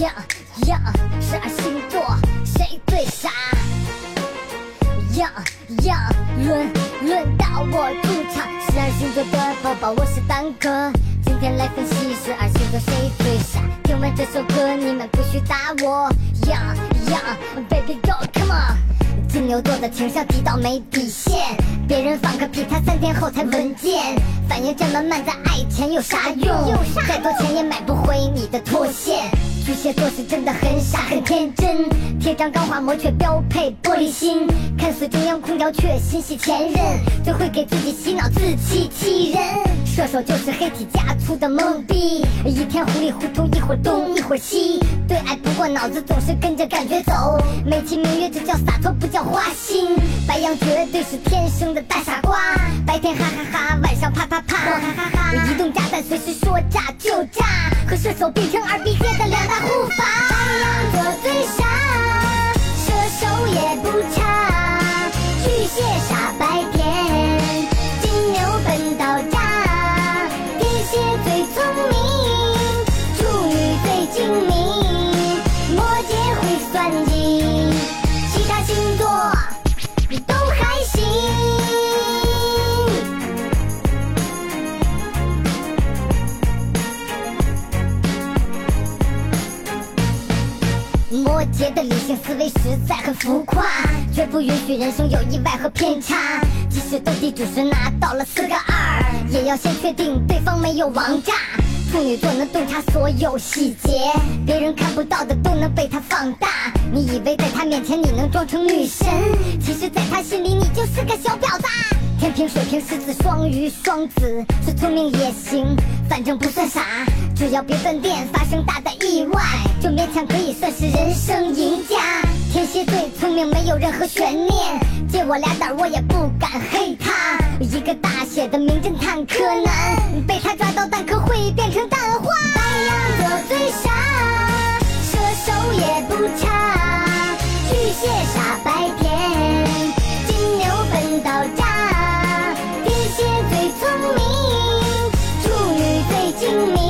呀呀，十二星座谁最傻？呀呀，轮轮到我出场，十二星座的宝宝我是单哥，今天来分析十二星座谁最傻。听完这首歌，你们不许打我。呀呀，Baby go come on，金牛座的情商低到没底线，别人放个屁他三天后才闻见，反应这么慢，在爱前有啥用？再多钱也买不回你的脱线。巨蟹座是真的很傻很天真，贴张钢化膜却标配玻璃心，看似中央空调却心系前任，最会给自己洗脑自欺欺人。射手就是黑体加粗的懵逼，一天糊里糊涂一会儿东一会儿西，对爱不过脑子总是跟着感觉走，美其名曰这叫洒脱不叫花心。白羊绝对是天生的大傻瓜，白天哈哈哈，晚上啪啪啪，哈哈哈。移动炸弹随时说炸就炸，和射手变成二 B 界的两大护法。摩羯的理性思维实在很浮夸，绝不允许人生有意外和偏差。即使斗地主时拿到了四个二，也要先确定对方没有王炸。处女座能洞察所有细节，别人看不到的都能被他放大。你以为在他面前你能装成女神，其实在他心里你就是个小婊子。天平、水瓶、狮子、双鱼、双子，是聪明也行，反正不算傻。只要别断电，发生大的意外，就勉强可以算是人生赢家。天蝎最聪明，没有任何悬念，借我俩胆我也不敢黑他。一个大写的名侦探柯南，被他抓到蛋壳会变成蛋花。白羊座最傻，射手也不差，to me.